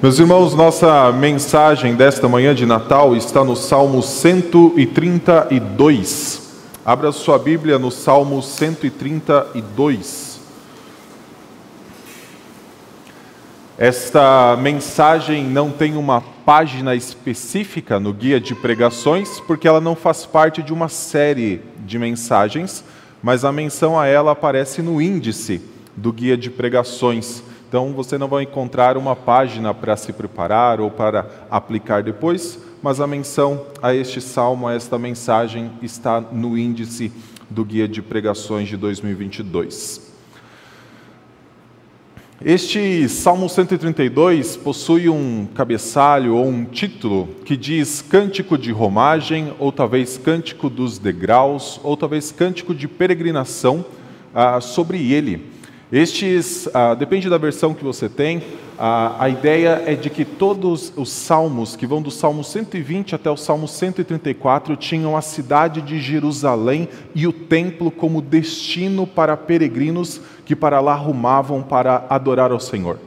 Meus irmãos, nossa mensagem desta manhã de Natal está no Salmo 132. Abra sua Bíblia no Salmo 132. Esta mensagem não tem uma página específica no guia de pregações, porque ela não faz parte de uma série de mensagens, mas a menção a ela aparece no índice do guia de pregações. Então você não vai encontrar uma página para se preparar ou para aplicar depois, mas a menção a este salmo, a esta mensagem, está no índice do guia de pregações de 2022. Este Salmo 132 possui um cabeçalho ou um título que diz Cântico de Romagem, ou talvez Cântico dos Degraus, ou talvez Cântico de Peregrinação ah, sobre ele. Estes, ah, depende da versão que você tem, ah, a ideia é de que todos os salmos, que vão do Salmo 120 até o Salmo 134, tinham a cidade de Jerusalém e o templo como destino para peregrinos que para lá rumavam para adorar ao Senhor.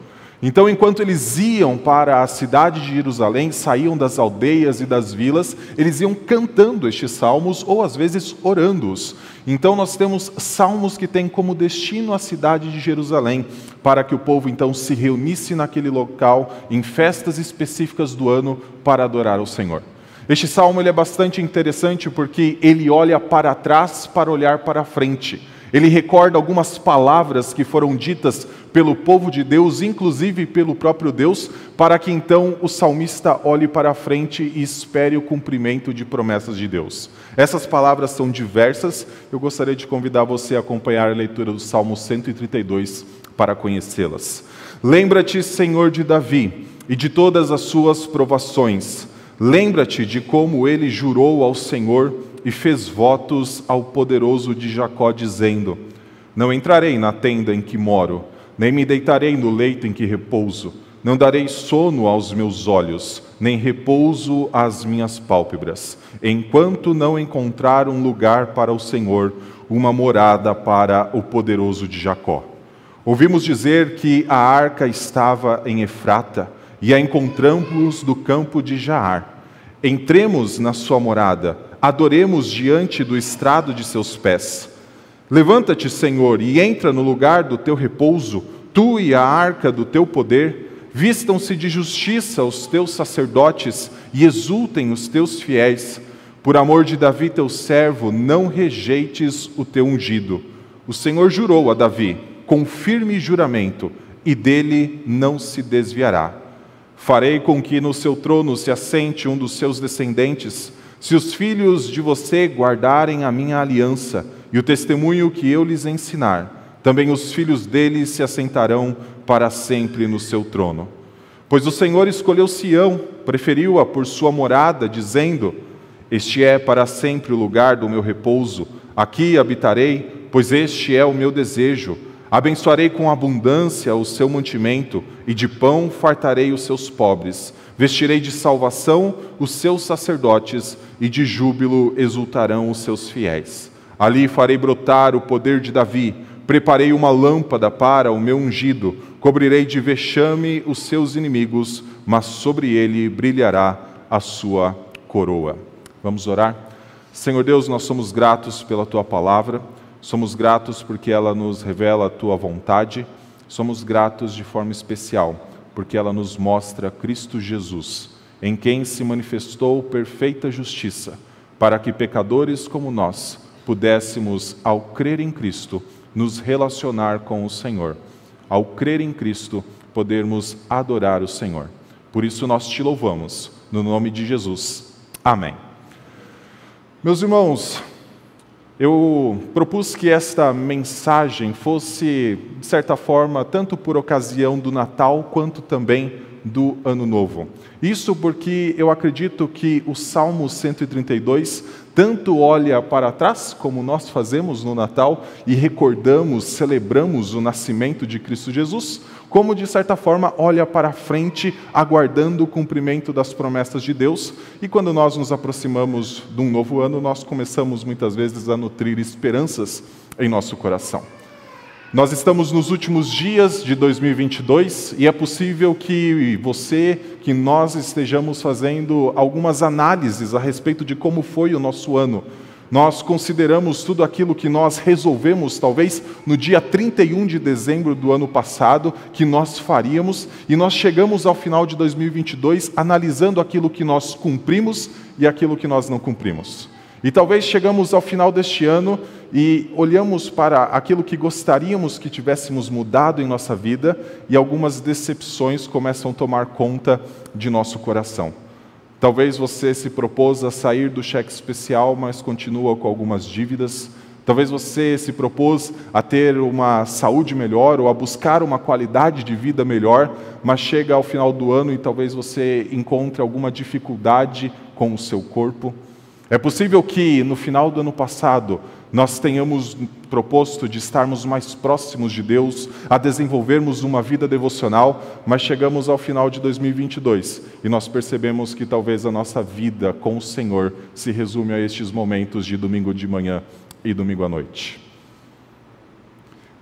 Então, enquanto eles iam para a cidade de Jerusalém, saíam das aldeias e das vilas, eles iam cantando estes salmos ou às vezes orando-os. Então, nós temos salmos que têm como destino a cidade de Jerusalém, para que o povo então se reunisse naquele local em festas específicas do ano para adorar ao Senhor. Este salmo ele é bastante interessante porque ele olha para trás para olhar para frente. Ele recorda algumas palavras que foram ditas pelo povo de Deus, inclusive pelo próprio Deus, para que então o salmista olhe para frente e espere o cumprimento de promessas de Deus. Essas palavras são diversas, eu gostaria de convidar você a acompanhar a leitura do Salmo 132 para conhecê-las. Lembra-te, Senhor de Davi, e de todas as suas provações. Lembra-te de como ele jurou ao Senhor e fez votos ao poderoso de Jacó, dizendo: Não entrarei na tenda em que moro, nem me deitarei no leito em que repouso. Não darei sono aos meus olhos, nem repouso às minhas pálpebras, enquanto não encontrar um lugar para o Senhor, uma morada para o poderoso de Jacó. Ouvimos dizer que a arca estava em Efrata e a encontramos no campo de Jaar. Entremos na sua morada adoremos diante do estrado de seus pés. Levanta-te, Senhor, e entra no lugar do teu repouso, tu e a arca do teu poder. Vistam-se de justiça os teus sacerdotes e exultem os teus fiéis. Por amor de Davi, teu servo, não rejeites o teu ungido. O Senhor jurou a Davi com firme juramento, e dele não se desviará. Farei com que no seu trono se assente um dos seus descendentes se os filhos de você guardarem a minha aliança e o testemunho que eu lhes ensinar, também os filhos deles se assentarão para sempre no seu trono. Pois o Senhor escolheu Sião, preferiu-a por sua morada, dizendo: Este é para sempre o lugar do meu repouso, aqui habitarei, pois este é o meu desejo. Abençoarei com abundância o seu mantimento, e de pão fartarei os seus pobres. Vestirei de salvação os seus sacerdotes, e de júbilo exultarão os seus fiéis. Ali farei brotar o poder de Davi, preparei uma lâmpada para o meu ungido, cobrirei de vexame os seus inimigos, mas sobre ele brilhará a sua coroa. Vamos orar? Senhor Deus, nós somos gratos pela tua palavra, somos gratos porque ela nos revela a tua vontade, somos gratos de forma especial porque ela nos mostra Cristo Jesus, em quem se manifestou perfeita justiça, para que pecadores como nós pudéssemos, ao crer em Cristo, nos relacionar com o Senhor. Ao crer em Cristo, podermos adorar o Senhor. Por isso nós te louvamos, no nome de Jesus. Amém. Meus irmãos, eu propus que esta mensagem fosse, de certa forma, tanto por ocasião do Natal quanto também do Ano Novo. Isso porque eu acredito que o Salmo 132 tanto olha para trás, como nós fazemos no Natal, e recordamos, celebramos o nascimento de Cristo Jesus, como de certa forma olha para frente, aguardando o cumprimento das promessas de Deus. E quando nós nos aproximamos de um novo ano, nós começamos muitas vezes a nutrir esperanças em nosso coração. Nós estamos nos últimos dias de 2022 e é possível que você, que nós estejamos fazendo algumas análises a respeito de como foi o nosso ano. Nós consideramos tudo aquilo que nós resolvemos, talvez no dia 31 de dezembro do ano passado, que nós faríamos, e nós chegamos ao final de 2022 analisando aquilo que nós cumprimos e aquilo que nós não cumprimos. E talvez chegamos ao final deste ano e olhamos para aquilo que gostaríamos que tivéssemos mudado em nossa vida e algumas decepções começam a tomar conta de nosso coração. Talvez você se propôs a sair do cheque especial, mas continua com algumas dívidas. Talvez você se propôs a ter uma saúde melhor ou a buscar uma qualidade de vida melhor, mas chega ao final do ano e talvez você encontre alguma dificuldade com o seu corpo. É possível que no final do ano passado nós tenhamos proposto de estarmos mais próximos de Deus, a desenvolvermos uma vida devocional, mas chegamos ao final de 2022 e nós percebemos que talvez a nossa vida com o Senhor se resume a estes momentos de domingo de manhã e domingo à noite.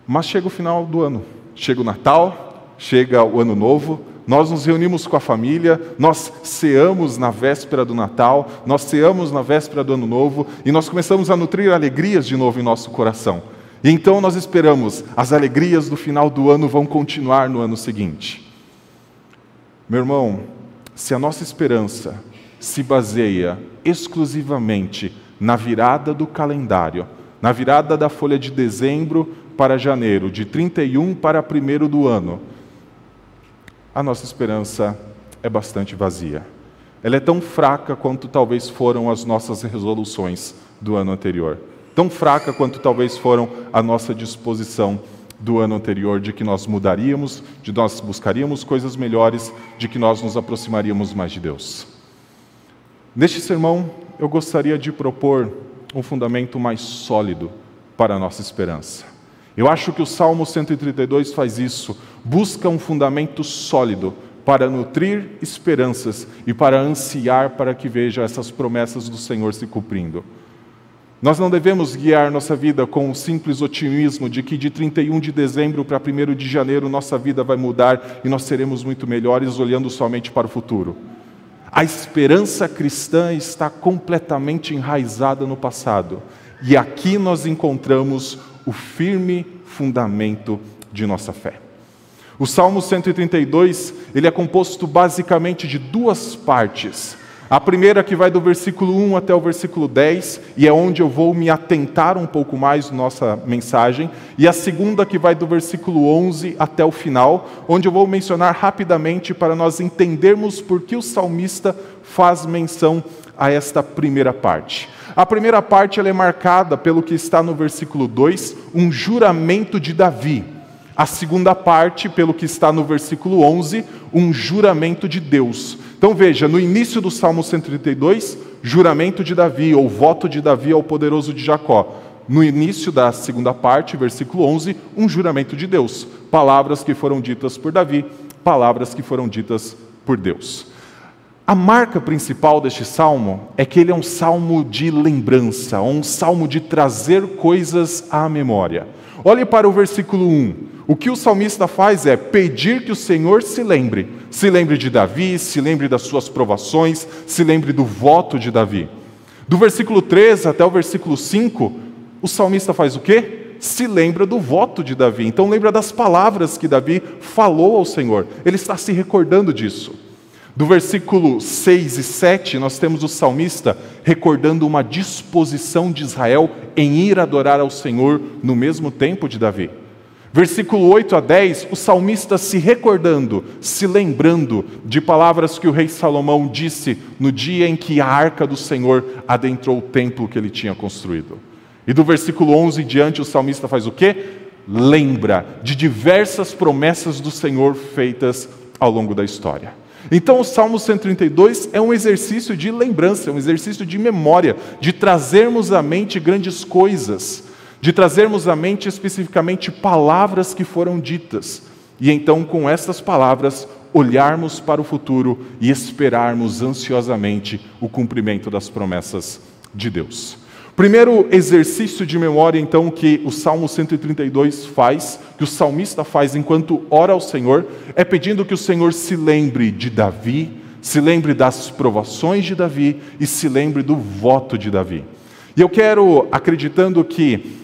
Mas chega o final do ano, chega o Natal, chega o Ano Novo, nós nos reunimos com a família, nós ceamos na véspera do Natal, nós ceamos na véspera do Ano Novo e nós começamos a nutrir alegrias de novo em nosso coração. E então nós esperamos, as alegrias do final do ano vão continuar no ano seguinte. Meu irmão, se a nossa esperança se baseia exclusivamente na virada do calendário, na virada da folha de dezembro para janeiro, de 31 para 1 do ano, a nossa esperança é bastante vazia. Ela é tão fraca quanto talvez foram as nossas resoluções do ano anterior. Tão fraca quanto talvez foram a nossa disposição do ano anterior de que nós mudaríamos, de nós buscaríamos coisas melhores, de que nós nos aproximaríamos mais de Deus. Neste sermão, eu gostaria de propor um fundamento mais sólido para a nossa esperança. Eu acho que o Salmo 132 faz isso, busca um fundamento sólido para nutrir esperanças e para ansiar para que veja essas promessas do Senhor se cumprindo. Nós não devemos guiar nossa vida com o simples otimismo de que de 31 de dezembro para 1 de janeiro nossa vida vai mudar e nós seremos muito melhores olhando somente para o futuro. A esperança cristã está completamente enraizada no passado e aqui nós encontramos o firme fundamento de nossa fé. O Salmo 132, ele é composto basicamente de duas partes. A primeira que vai do versículo 1 até o versículo 10, e é onde eu vou me atentar um pouco mais nossa mensagem, e a segunda que vai do versículo 11 até o final, onde eu vou mencionar rapidamente para nós entendermos por que o salmista faz menção a esta primeira parte. A primeira parte é marcada pelo que está no versículo 2, um juramento de Davi. A segunda parte, pelo que está no versículo 11, um juramento de Deus. Então veja, no início do Salmo 132, juramento de Davi, ou voto de Davi ao poderoso de Jacó. No início da segunda parte, versículo 11, um juramento de Deus. Palavras que foram ditas por Davi, palavras que foram ditas por Deus. A marca principal deste salmo é que ele é um salmo de lembrança, um salmo de trazer coisas à memória. Olhe para o versículo 1. O que o salmista faz é pedir que o Senhor se lembre. Se lembre de Davi, se lembre das suas provações, se lembre do voto de Davi. Do versículo 3 até o versículo 5, o salmista faz o quê? Se lembra do voto de Davi. Então lembra das palavras que Davi falou ao Senhor. Ele está se recordando disso. Do versículo 6 e 7, nós temos o salmista recordando uma disposição de Israel em ir adorar ao Senhor no mesmo tempo de Davi. Versículo 8 a 10, o salmista se recordando, se lembrando de palavras que o rei Salomão disse no dia em que a arca do Senhor adentrou o templo que ele tinha construído. E do versículo 11 em diante, o salmista faz o quê? Lembra de diversas promessas do Senhor feitas ao longo da história. Então, o Salmo 132 é um exercício de lembrança, é um exercício de memória, de trazermos à mente grandes coisas, de trazermos à mente especificamente palavras que foram ditas. E então, com essas palavras, olharmos para o futuro e esperarmos ansiosamente o cumprimento das promessas de Deus. Primeiro exercício de memória, então, que o Salmo 132 faz, que o salmista faz enquanto ora ao Senhor, é pedindo que o Senhor se lembre de Davi, se lembre das provações de Davi e se lembre do voto de Davi. E eu quero, acreditando que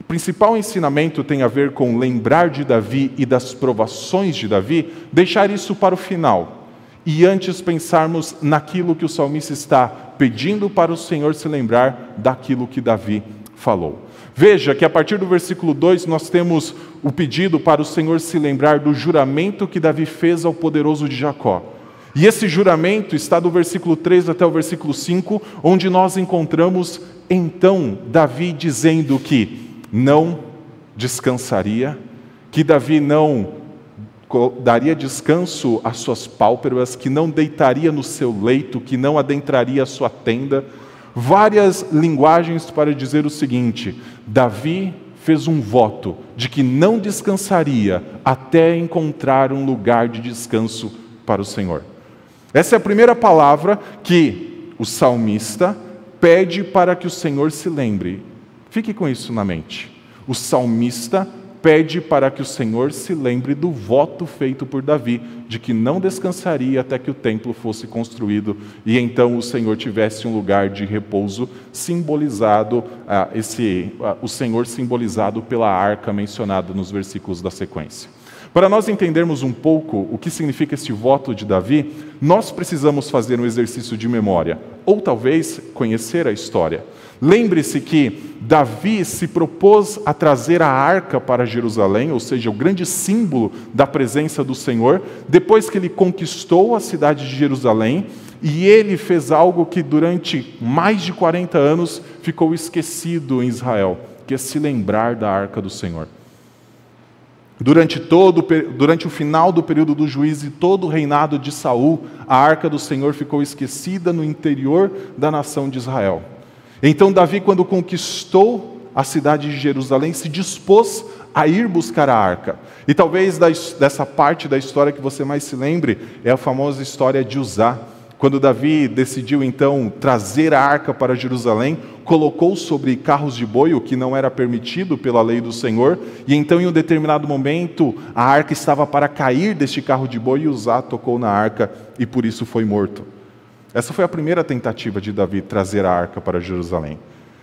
o principal ensinamento tem a ver com lembrar de Davi e das provações de Davi, deixar isso para o final e antes pensarmos naquilo que o salmista está pedindo para o Senhor se lembrar daquilo que Davi falou. Veja que a partir do versículo 2 nós temos o pedido para o Senhor se lembrar do juramento que Davi fez ao poderoso de Jacó. E esse juramento está do versículo 3 até o versículo 5, onde nós encontramos então Davi dizendo que não descansaria, que Davi não daria descanso às suas pálpebras, que não deitaria no seu leito, que não adentraria a sua tenda. Várias linguagens para dizer o seguinte: Davi fez um voto de que não descansaria até encontrar um lugar de descanso para o Senhor. Essa é a primeira palavra que o salmista pede para que o Senhor se lembre. Fique com isso na mente. O salmista pede para que o Senhor se lembre do voto feito por Davi, de que não descansaria até que o templo fosse construído e então o Senhor tivesse um lugar de repouso, simbolizado, ah, esse, ah, o Senhor simbolizado pela arca mencionada nos versículos da sequência. Para nós entendermos um pouco o que significa este voto de Davi, nós precisamos fazer um exercício de memória, ou talvez conhecer a história. Lembre-se que Davi se propôs a trazer a arca para Jerusalém, ou seja, o grande símbolo da presença do Senhor, depois que ele conquistou a cidade de Jerusalém, e ele fez algo que durante mais de 40 anos ficou esquecido em Israel, que é se lembrar da arca do Senhor. Durante todo durante o final do período do juízo e todo o reinado de Saul, a arca do Senhor ficou esquecida no interior da nação de Israel. Então, Davi, quando conquistou a cidade de Jerusalém, se dispôs a ir buscar a arca. E talvez dessa parte da história que você mais se lembre é a famosa história de Uzá. Quando Davi decidiu então trazer a arca para Jerusalém, colocou sobre carros de boi, o que não era permitido pela lei do Senhor, e então em um determinado momento a arca estava para cair deste carro de boi e Uzá tocou na arca e por isso foi morto. Essa foi a primeira tentativa de Davi trazer a arca para Jerusalém.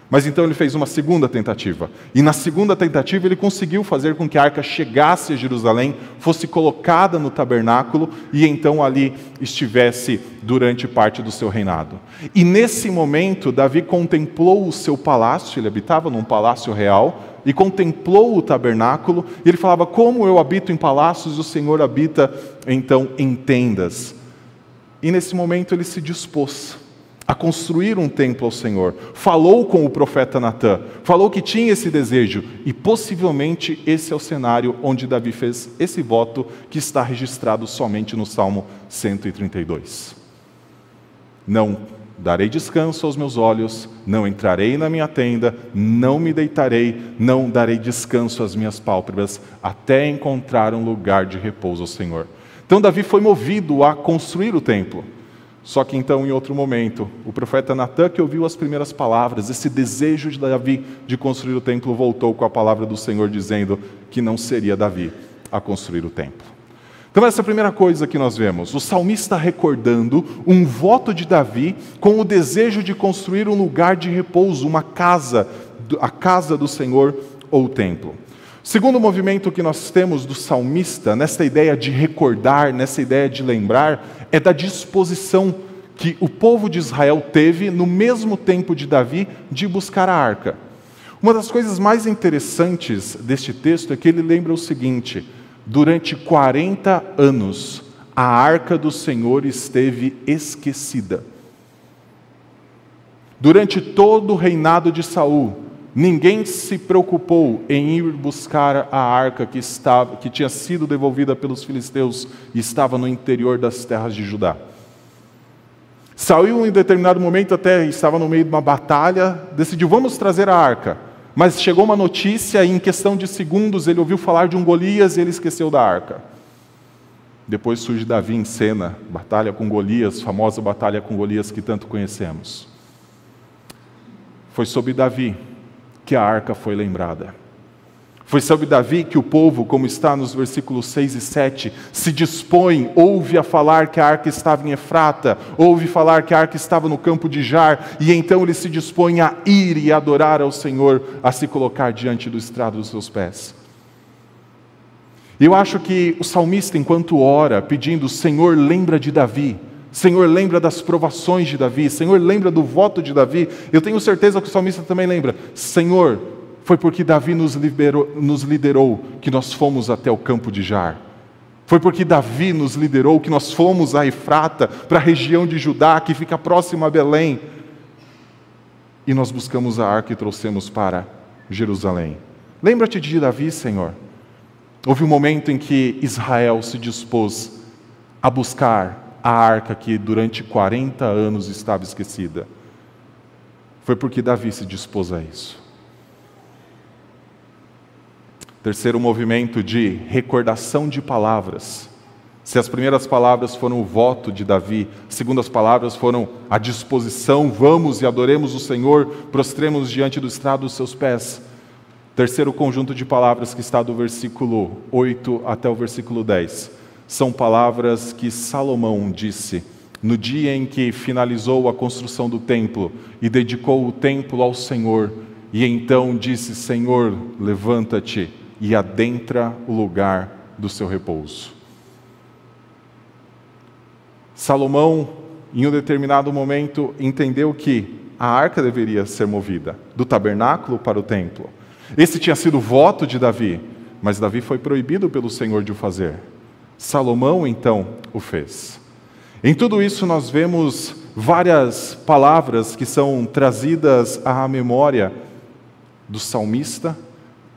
Mas então ele fez uma segunda tentativa. E na segunda tentativa ele conseguiu fazer com que a arca chegasse a Jerusalém, fosse colocada no tabernáculo e então ali estivesse durante parte do seu reinado. E nesse momento, Davi contemplou o seu palácio, ele habitava num palácio real, e contemplou o tabernáculo, e ele falava: Como eu habito em palácios, o Senhor habita então em tendas. E nesse momento ele se dispôs a construir um templo ao Senhor. Falou com o profeta Natã, falou que tinha esse desejo, e possivelmente esse é o cenário onde Davi fez esse voto que está registrado somente no Salmo 132. Não darei descanso aos meus olhos, não entrarei na minha tenda, não me deitarei, não darei descanso às minhas pálpebras, até encontrar um lugar de repouso ao Senhor. Então, Davi foi movido a construir o templo. Só que então, em outro momento, o profeta Natan, que ouviu as primeiras palavras, esse desejo de Davi de construir o templo, voltou com a palavra do Senhor dizendo que não seria Davi a construir o templo. Então, essa é a primeira coisa que nós vemos. O salmista recordando um voto de Davi com o desejo de construir um lugar de repouso, uma casa, a casa do Senhor ou o templo. Segundo movimento que nós temos do salmista, nessa ideia de recordar, nessa ideia de lembrar, é da disposição que o povo de Israel teve, no mesmo tempo de Davi, de buscar a arca. Uma das coisas mais interessantes deste texto é que ele lembra o seguinte: durante 40 anos, a arca do Senhor esteve esquecida. Durante todo o reinado de Saul, Ninguém se preocupou em ir buscar a arca que, estava, que tinha sido devolvida pelos filisteus e estava no interior das terras de Judá. Saiu em determinado momento, até estava no meio de uma batalha, decidiu: vamos trazer a arca. Mas chegou uma notícia e, em questão de segundos, ele ouviu falar de um Golias e ele esqueceu da arca. Depois surge Davi em cena, batalha com Golias, famosa batalha com Golias que tanto conhecemos. foi sobre Davi que a arca foi lembrada. Foi sobre Davi que o povo, como está nos versículos 6 e 7, se dispõe, ouve a falar que a arca estava em Efrata, ouve falar que a arca estava no campo de Jar, e então ele se dispõe a ir e adorar ao Senhor, a se colocar diante do estrado dos seus pés. Eu acho que o salmista, enquanto ora, pedindo, Senhor, lembra de Davi, Senhor, lembra das provações de Davi, Senhor, lembra do voto de Davi, eu tenho certeza que o salmista também lembra, Senhor, foi porque Davi nos, liberou, nos liderou que nós fomos até o campo de Jar. Foi porque Davi nos liderou que nós fomos a Efrata, para a região de Judá, que fica próxima a Belém. E nós buscamos a arca e trouxemos para Jerusalém. Lembra-te de Davi, Senhor. Houve um momento em que Israel se dispôs a buscar a arca que durante 40 anos estava esquecida. Foi porque Davi se dispôs a isso. Terceiro movimento de recordação de palavras. Se as primeiras palavras foram o voto de Davi, as segundas palavras foram a disposição, vamos e adoremos o Senhor, prostremos diante do estrado dos seus pés. Terceiro conjunto de palavras que está do versículo 8 até o versículo 10. São palavras que Salomão disse no dia em que finalizou a construção do templo e dedicou o templo ao Senhor. E então disse: Senhor, levanta-te e adentra o lugar do seu repouso. Salomão, em um determinado momento, entendeu que a arca deveria ser movida do tabernáculo para o templo. Esse tinha sido o voto de Davi, mas Davi foi proibido pelo Senhor de o fazer. Salomão, então, o fez. Em tudo isso, nós vemos várias palavras que são trazidas à memória do salmista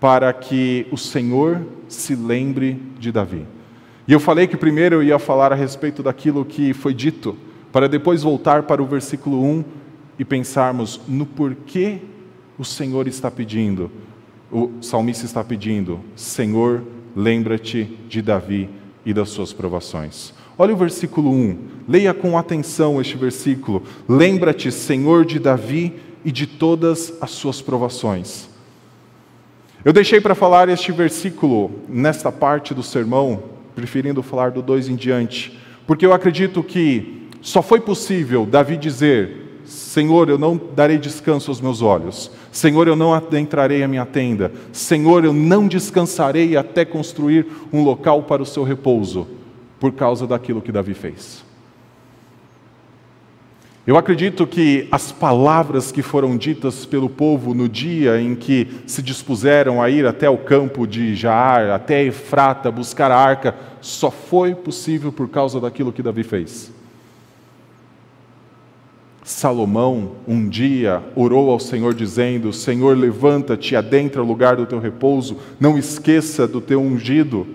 para que o Senhor se lembre de Davi. E eu falei que primeiro eu ia falar a respeito daquilo que foi dito, para depois voltar para o versículo 1 e pensarmos no porquê o Senhor está pedindo, o salmista está pedindo: Senhor, lembra-te de Davi e das suas provações. Olha o versículo 1, leia com atenção este versículo. Lembra-te, Senhor, de Davi e de todas as suas provações. Eu deixei para falar este versículo nesta parte do sermão, preferindo falar do 2 em diante, porque eu acredito que só foi possível Davi dizer: Senhor, eu não darei descanso aos meus olhos, Senhor, eu não adentrarei a minha tenda, Senhor, eu não descansarei até construir um local para o seu repouso, por causa daquilo que Davi fez. Eu acredito que as palavras que foram ditas pelo povo no dia em que se dispuseram a ir até o campo de Jaar, até Efrata, buscar a arca, só foi possível por causa daquilo que Davi fez. Salomão um dia orou ao Senhor dizendo: Senhor, levanta-te, adentra o lugar do teu repouso, não esqueça do teu ungido,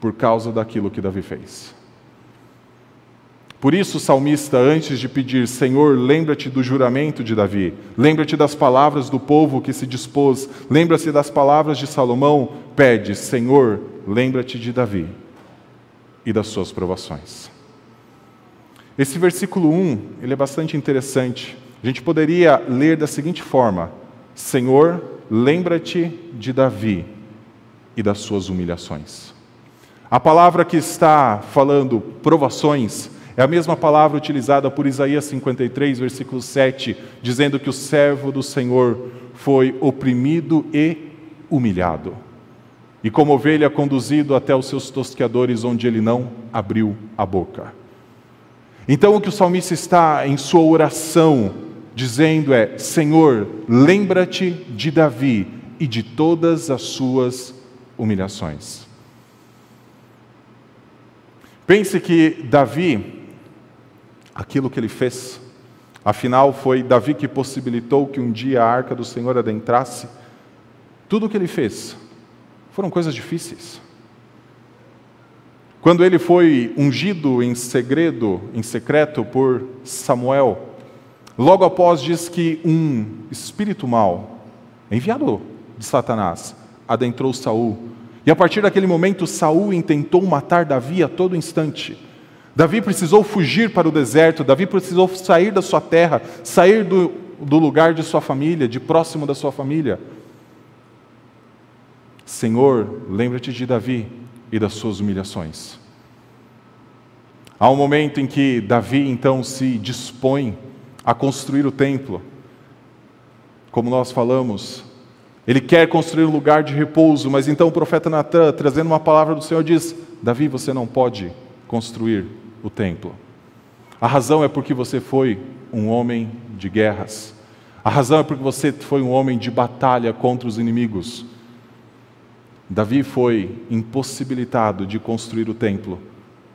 por causa daquilo que Davi fez. Por isso, o salmista, antes de pedir, Senhor, lembra-te do juramento de Davi, lembra-te das palavras do povo que se dispôs, lembra-se das palavras de Salomão, pede, Senhor, lembra-te de Davi e das suas provações. Esse versículo 1, ele é bastante interessante. A gente poderia ler da seguinte forma: Senhor, lembra-te de Davi e das suas humilhações. A palavra que está falando provações é a mesma palavra utilizada por Isaías 53, versículo 7, dizendo que o servo do Senhor foi oprimido e humilhado, e como ovelha conduzido até os seus tosqueadores, onde ele não abriu a boca. Então, o que o salmista está em sua oração dizendo é: Senhor, lembra-te de Davi e de todas as suas humilhações. Pense que Davi aquilo que ele fez. Afinal, foi Davi que possibilitou que um dia a arca do Senhor adentrasse. Tudo o que ele fez foram coisas difíceis. Quando ele foi ungido em segredo, em secreto por Samuel, logo após diz que um espírito mau, enviado de Satanás, adentrou Saul. E a partir daquele momento Saul intentou matar Davi a todo instante. Davi precisou fugir para o deserto, Davi precisou sair da sua terra, sair do do lugar de sua família, de próximo da sua família. Senhor, lembra-te de Davi e das suas humilhações. Há um momento em que Davi então se dispõe a construir o templo. Como nós falamos, ele quer construir um lugar de repouso, mas então o profeta Natan, trazendo uma palavra do Senhor, diz: Davi, você não pode construir o templo. A razão é porque você foi um homem de guerras. A razão é porque você foi um homem de batalha contra os inimigos. Davi foi impossibilitado de construir o templo,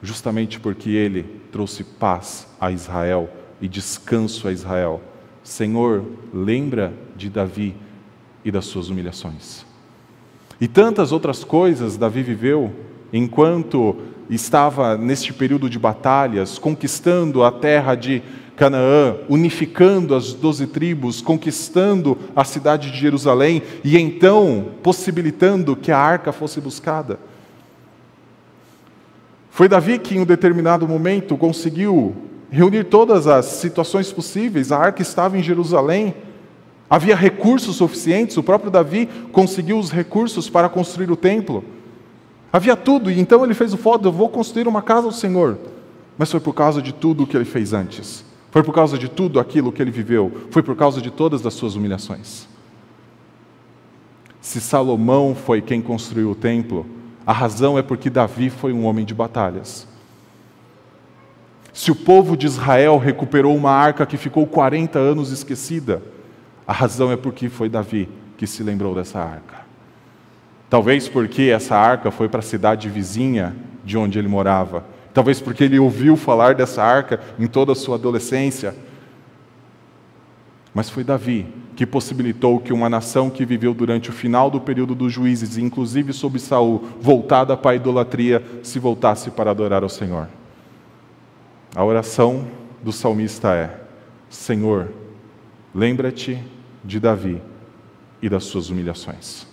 justamente porque ele trouxe paz a Israel e descanso a Israel. Senhor, lembra de Davi e das suas humilhações. E tantas outras coisas Davi viveu enquanto estava neste período de batalhas, conquistando a terra de Canaã, unificando as doze tribos, conquistando a cidade de Jerusalém e então possibilitando que a arca fosse buscada. Foi Davi que, em um determinado momento, conseguiu reunir todas as situações possíveis. A arca estava em Jerusalém, havia recursos suficientes, o próprio Davi conseguiu os recursos para construir o templo. Havia tudo, e então ele fez o foda: eu vou construir uma casa ao Senhor. Mas foi por causa de tudo o que ele fez antes. Foi por causa de tudo aquilo que ele viveu, foi por causa de todas as suas humilhações. Se Salomão foi quem construiu o templo, a razão é porque Davi foi um homem de batalhas. Se o povo de Israel recuperou uma arca que ficou 40 anos esquecida, a razão é porque foi Davi que se lembrou dessa arca. Talvez porque essa arca foi para a cidade vizinha de onde ele morava Talvez porque ele ouviu falar dessa arca em toda a sua adolescência. Mas foi Davi que possibilitou que uma nação que viveu durante o final do período dos juízes, inclusive sob Saul, voltada para a idolatria, se voltasse para adorar ao Senhor. A oração do salmista é: Senhor, lembra-te de Davi e das suas humilhações.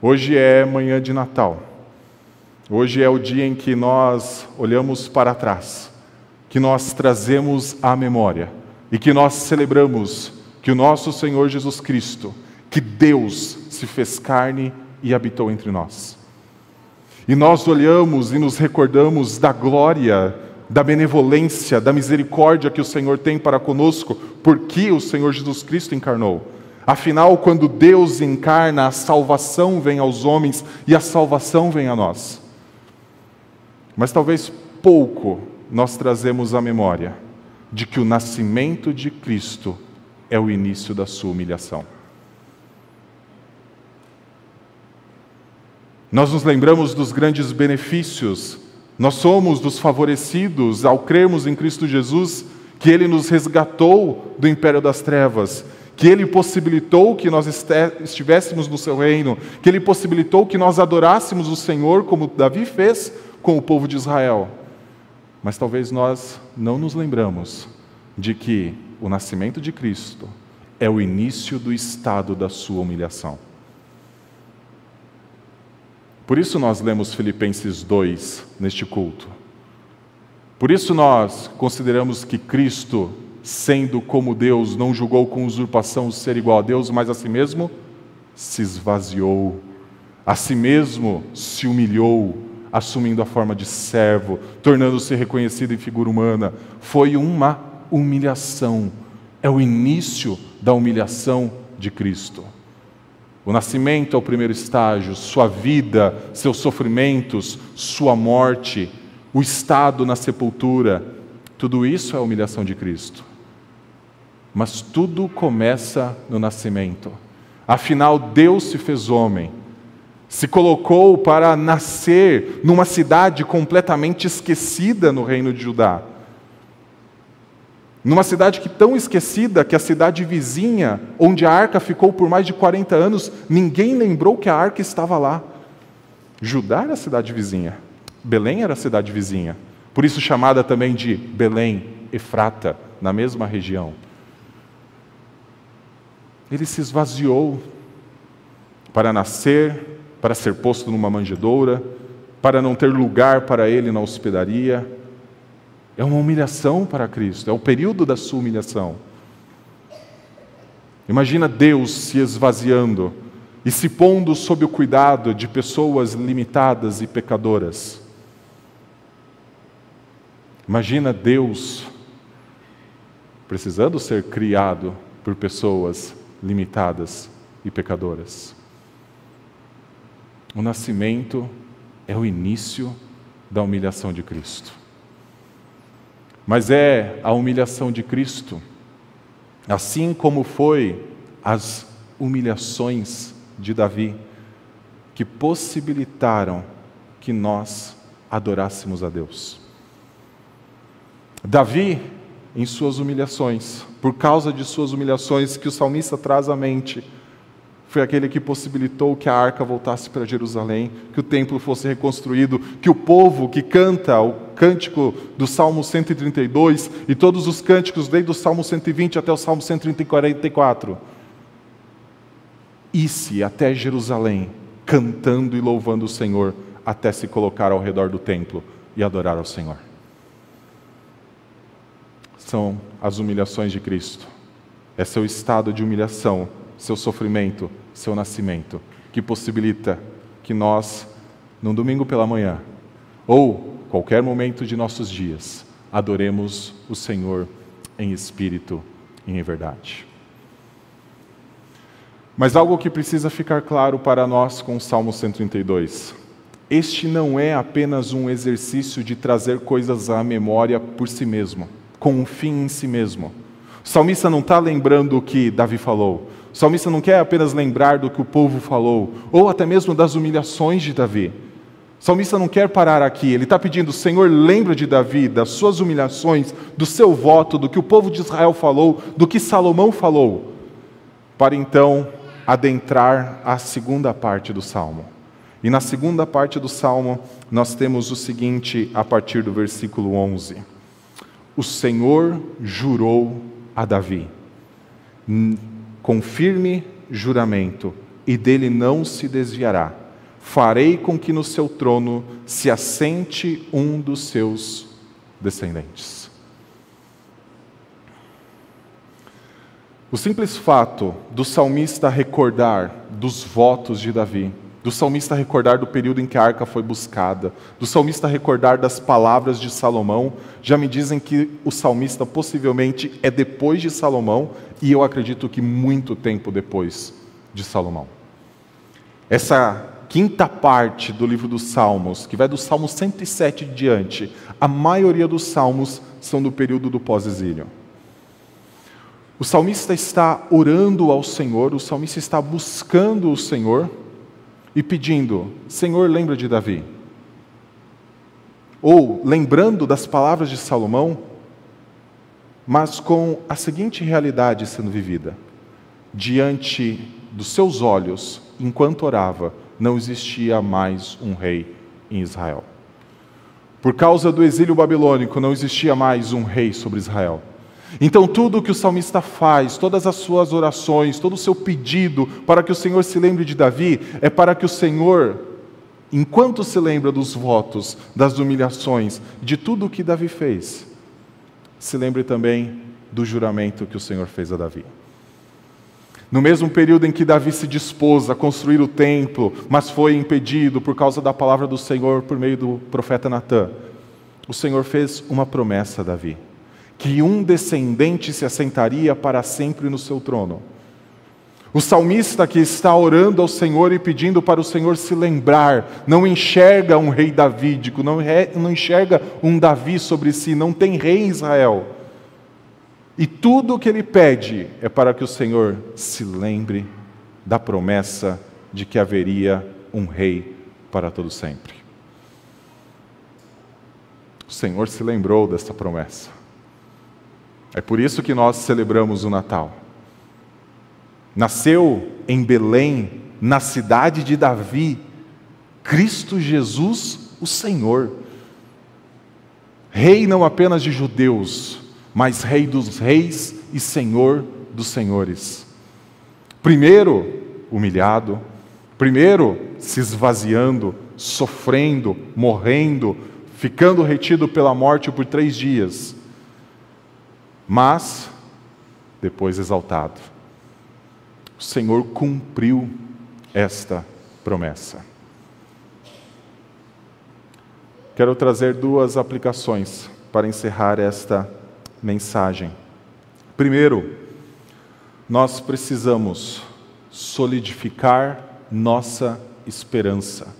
Hoje é manhã de Natal. Hoje é o dia em que nós olhamos para trás, que nós trazemos à memória e que nós celebramos que o nosso Senhor Jesus Cristo, que Deus se fez carne e habitou entre nós. E nós olhamos e nos recordamos da glória, da benevolência, da misericórdia que o Senhor tem para conosco, porque o Senhor Jesus Cristo encarnou. Afinal, quando Deus encarna, a salvação vem aos homens e a salvação vem a nós. Mas talvez pouco nós trazemos à memória de que o nascimento de Cristo é o início da sua humilhação. Nós nos lembramos dos grandes benefícios, nós somos dos favorecidos ao crermos em Cristo Jesus, que Ele nos resgatou do império das trevas, que Ele possibilitou que nós estivéssemos no Seu reino, que Ele possibilitou que nós adorássemos o Senhor, como Davi fez, com o povo de Israel. Mas talvez nós não nos lembramos de que o nascimento de Cristo é o início do estado da sua humilhação. Por isso nós lemos Filipenses 2 neste culto. Por isso nós consideramos que Cristo, sendo como Deus, não julgou com usurpação ser igual a Deus, mas a si mesmo se esvaziou, a si mesmo se humilhou, assumindo a forma de servo, tornando-se reconhecido em figura humana. Foi uma humilhação. É o início da humilhação de Cristo. O nascimento é o primeiro estágio, sua vida, seus sofrimentos, sua morte, o estado na sepultura, tudo isso é a humilhação de Cristo. Mas tudo começa no nascimento. Afinal, Deus se fez homem se colocou para nascer numa cidade completamente esquecida no reino de Judá. Numa cidade que tão esquecida que a cidade vizinha, onde a arca ficou por mais de 40 anos, ninguém lembrou que a arca estava lá. Judá era a cidade vizinha, Belém era a cidade vizinha, por isso chamada também de Belém, Efrata, na mesma região. Ele se esvaziou para nascer para ser posto numa manjedoura, para não ter lugar para ele na hospedaria. É uma humilhação para Cristo, é o período da sua humilhação. Imagina Deus se esvaziando e se pondo sob o cuidado de pessoas limitadas e pecadoras. Imagina Deus precisando ser criado por pessoas limitadas e pecadoras. O nascimento é o início da humilhação de Cristo. Mas é a humilhação de Cristo, assim como foi as humilhações de Davi, que possibilitaram que nós adorássemos a Deus. Davi, em suas humilhações, por causa de suas humilhações que o salmista traz à mente, foi aquele que possibilitou que a arca voltasse para Jerusalém, que o templo fosse reconstruído, que o povo que canta o cântico do Salmo 132 e todos os cânticos, desde o Salmo 120 até o Salmo 144, isse até Jerusalém, cantando e louvando o Senhor, até se colocar ao redor do templo e adorar ao Senhor. São as humilhações de Cristo. É seu estado de humilhação, seu sofrimento, seu nascimento, que possibilita que nós, num domingo pela manhã, ou qualquer momento de nossos dias, adoremos o Senhor em espírito e em verdade. Mas algo que precisa ficar claro para nós com o Salmo 132. Este não é apenas um exercício de trazer coisas à memória por si mesmo, com um fim em si mesmo. O salmista não está lembrando o que Davi falou. O salmista não quer apenas lembrar do que o povo falou, ou até mesmo das humilhações de Davi. O salmista não quer parar aqui, ele está pedindo: Senhor, lembra de Davi, das suas humilhações, do seu voto, do que o povo de Israel falou, do que Salomão falou, para então adentrar a segunda parte do salmo. E na segunda parte do salmo, nós temos o seguinte, a partir do versículo 11: O Senhor jurou a Davi com firme juramento, e dele não se desviará. Farei com que no seu trono se assente um dos seus descendentes. O simples fato do salmista recordar dos votos de Davi, do salmista recordar do período em que a arca foi buscada, do salmista recordar das palavras de Salomão, já me dizem que o salmista possivelmente é depois de Salomão e eu acredito que muito tempo depois de Salomão. Essa quinta parte do livro dos Salmos, que vai do Salmo 107 em diante, a maioria dos salmos são do período do pós-exílio. O salmista está orando ao Senhor, o salmista está buscando o Senhor e pedindo: Senhor, lembra de Davi. Ou lembrando das palavras de Salomão, mas com a seguinte realidade sendo vivida: diante dos seus olhos, enquanto orava, não existia mais um rei em Israel. Por causa do exílio babilônico, não existia mais um rei sobre Israel. Então, tudo o que o salmista faz, todas as suas orações, todo o seu pedido para que o Senhor se lembre de Davi, é para que o Senhor, enquanto se lembra dos votos, das humilhações, de tudo o que Davi fez, se lembre também do juramento que o Senhor fez a Davi. No mesmo período em que Davi se dispôs a construir o templo, mas foi impedido por causa da palavra do Senhor por meio do profeta Natã, o Senhor fez uma promessa a Davi que um descendente se assentaria para sempre no seu trono. O salmista que está orando ao Senhor e pedindo para o Senhor se lembrar, não enxerga um rei davídico, não, não enxerga um Davi sobre si, não tem rei em Israel. E tudo o que ele pede é para que o Senhor se lembre da promessa de que haveria um rei para todo sempre. O Senhor se lembrou dessa promessa. É por isso que nós celebramos o Natal. Nasceu em Belém, na cidade de Davi, Cristo Jesus, o Senhor. Rei não apenas de judeus, mas Rei dos reis e Senhor dos senhores. Primeiro, humilhado, primeiro, se esvaziando, sofrendo, morrendo, ficando retido pela morte por três dias, mas depois exaltado. O Senhor cumpriu esta promessa. Quero trazer duas aplicações para encerrar esta mensagem. Primeiro, nós precisamos solidificar nossa esperança.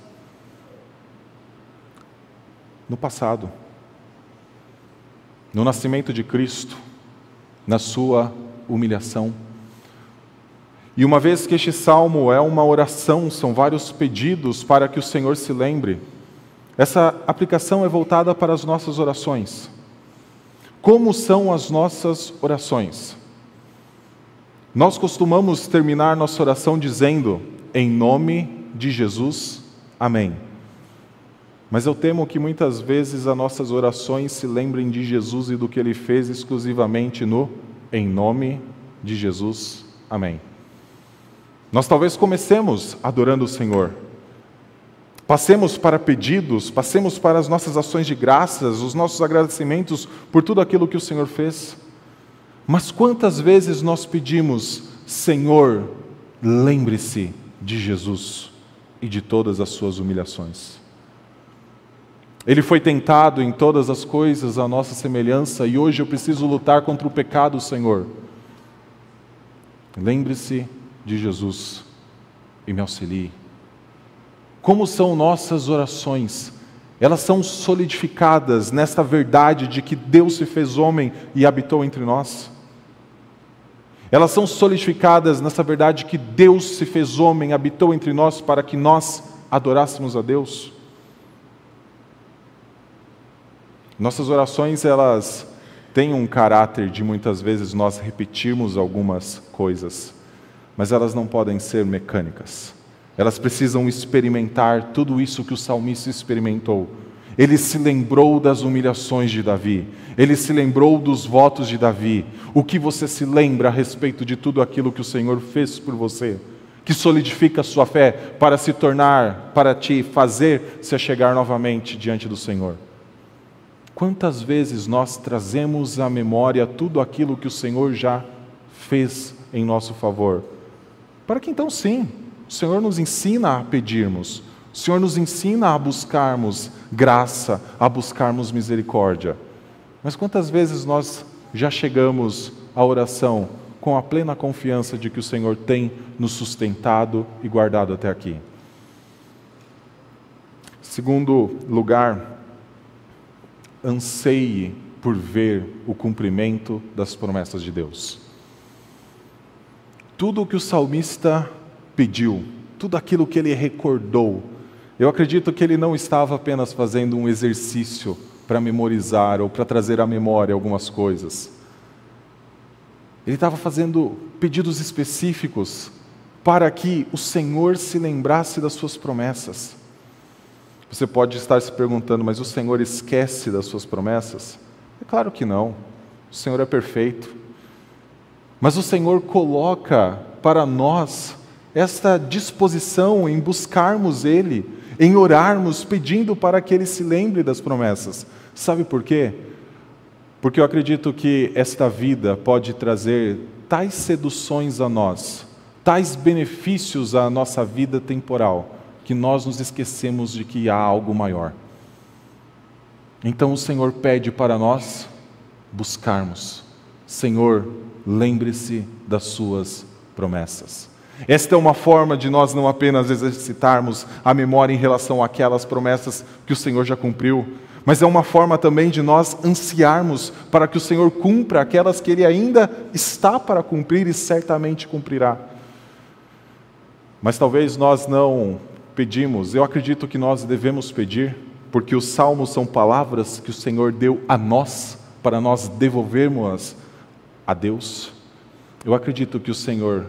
No passado, no nascimento de Cristo, na sua humilhação. E uma vez que este salmo é uma oração, são vários pedidos para que o Senhor se lembre essa aplicação é voltada para as nossas orações. Como são as nossas orações? Nós costumamos terminar nossa oração dizendo, em nome de Jesus, amém. Mas eu temo que muitas vezes as nossas orações se lembrem de Jesus e do que ele fez exclusivamente no em nome de Jesus, amém. Nós talvez comecemos adorando o Senhor, Passemos para pedidos, passemos para as nossas ações de graças, os nossos agradecimentos por tudo aquilo que o Senhor fez. Mas quantas vezes nós pedimos, Senhor, lembre-se de Jesus e de todas as suas humilhações. Ele foi tentado em todas as coisas à nossa semelhança e hoje eu preciso lutar contra o pecado, Senhor. Lembre-se de Jesus e me auxilie. Como são nossas orações? Elas são solidificadas nesta verdade de que Deus se fez homem e habitou entre nós. Elas são solidificadas nessa verdade que Deus se fez homem, habitou entre nós para que nós adorássemos a Deus. Nossas orações, elas têm um caráter de muitas vezes nós repetirmos algumas coisas, mas elas não podem ser mecânicas. Elas precisam experimentar tudo isso que o salmista experimentou. Ele se lembrou das humilhações de Davi, ele se lembrou dos votos de Davi. O que você se lembra a respeito de tudo aquilo que o Senhor fez por você, que solidifica a sua fé para se tornar, para te fazer se chegar novamente diante do Senhor? Quantas vezes nós trazemos à memória tudo aquilo que o Senhor já fez em nosso favor? Para que então sim, o Senhor nos ensina a pedirmos, o Senhor nos ensina a buscarmos graça, a buscarmos misericórdia. Mas quantas vezes nós já chegamos à oração com a plena confiança de que o Senhor tem nos sustentado e guardado até aqui? Segundo lugar, anseie por ver o cumprimento das promessas de Deus. Tudo o que o salmista pediu, tudo aquilo que ele recordou. Eu acredito que ele não estava apenas fazendo um exercício para memorizar ou para trazer à memória algumas coisas. Ele estava fazendo pedidos específicos para que o Senhor se lembrasse das suas promessas. Você pode estar se perguntando, mas o Senhor esquece das suas promessas? É claro que não. O Senhor é perfeito. Mas o Senhor coloca para nós esta disposição em buscarmos Ele, em orarmos, pedindo para que Ele se lembre das promessas. Sabe por quê? Porque eu acredito que esta vida pode trazer tais seduções a nós, tais benefícios à nossa vida temporal, que nós nos esquecemos de que há algo maior. Então o Senhor pede para nós buscarmos. Senhor, lembre-se das suas promessas. Esta é uma forma de nós não apenas exercitarmos a memória em relação àquelas promessas que o Senhor já cumpriu, mas é uma forma também de nós ansiarmos para que o Senhor cumpra aquelas que Ele ainda está para cumprir e certamente cumprirá. Mas talvez nós não pedimos, eu acredito que nós devemos pedir, porque os salmos são palavras que o Senhor deu a nós, para nós devolvermos a Deus. Eu acredito que o Senhor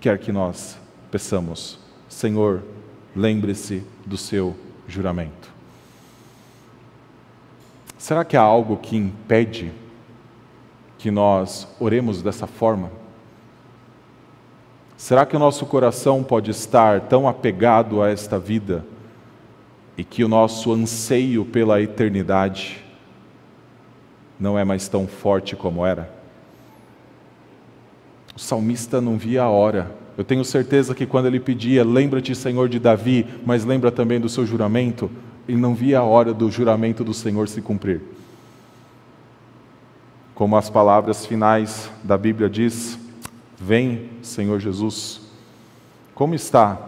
quer que nós peçamos: Senhor, lembre-se do seu juramento. Será que há algo que impede que nós oremos dessa forma? Será que o nosso coração pode estar tão apegado a esta vida e que o nosso anseio pela eternidade não é mais tão forte como era? O salmista não via a hora. Eu tenho certeza que quando ele pedia, lembra-te, Senhor, de Davi, mas lembra também do seu juramento, ele não via a hora do juramento do Senhor se cumprir. Como as palavras finais da Bíblia diz: Vem, Senhor Jesus. Como está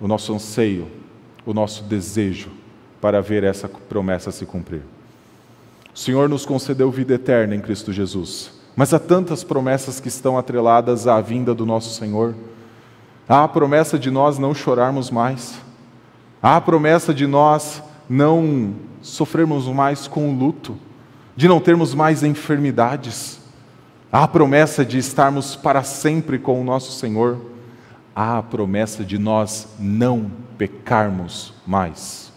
o nosso anseio, o nosso desejo para ver essa promessa se cumprir? O Senhor nos concedeu vida eterna em Cristo Jesus, mas há tantas promessas que estão atreladas à vinda do nosso Senhor. Há a promessa de nós não chorarmos mais, há a promessa de nós não sofrermos mais com o luto, de não termos mais enfermidades, há a promessa de estarmos para sempre com o nosso Senhor, há a promessa de nós não pecarmos mais.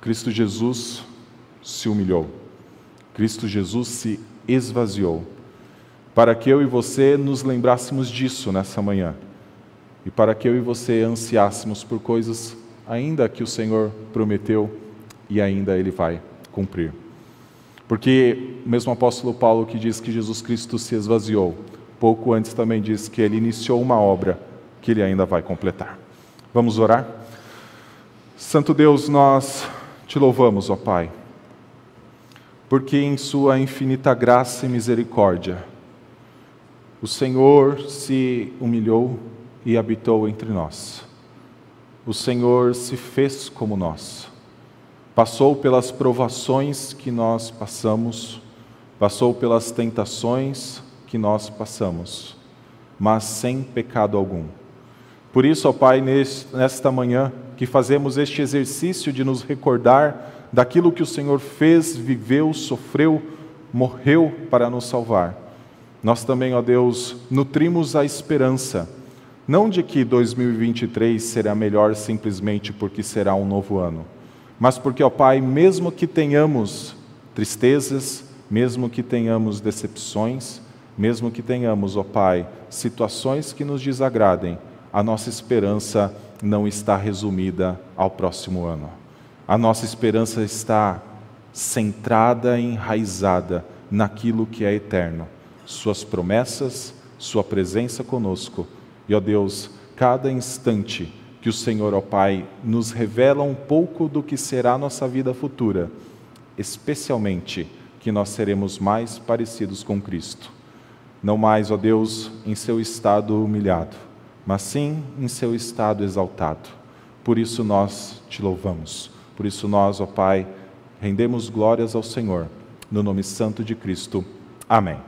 Cristo Jesus se humilhou, Cristo Jesus se esvaziou, para que eu e você nos lembrássemos disso nessa manhã e para que eu e você ansiássemos por coisas ainda que o Senhor prometeu e ainda Ele vai cumprir. Porque o mesmo apóstolo Paulo que diz que Jesus Cristo se esvaziou, pouco antes também diz que ele iniciou uma obra que ele ainda vai completar. Vamos orar? Santo Deus, nós te louvamos, ó Pai, porque em Sua infinita graça e misericórdia, o Senhor se humilhou e habitou entre nós. O Senhor se fez como nós. Passou pelas provações que nós passamos, passou pelas tentações que nós passamos, mas sem pecado algum. Por isso, ó Pai, nesta manhã, que fazemos este exercício de nos recordar daquilo que o Senhor fez, viveu, sofreu, morreu para nos salvar. Nós também, ó Deus, nutrimos a esperança, não de que 2023 será melhor simplesmente porque será um novo ano, mas porque, ó Pai, mesmo que tenhamos tristezas, mesmo que tenhamos decepções, mesmo que tenhamos, ó Pai, situações que nos desagradem, a nossa esperança não está resumida ao próximo ano. A nossa esperança está centrada enraizada naquilo que é eterno, Suas promessas, Sua presença conosco. E, ó Deus, cada instante que o Senhor, ó Pai, nos revela um pouco do que será a nossa vida futura, especialmente que nós seremos mais parecidos com Cristo. Não mais, ó Deus, em seu estado humilhado, mas sim em seu estado exaltado. Por isso nós te louvamos. Por isso nós, ó Pai, rendemos glórias ao Senhor, no nome santo de Cristo. Amém.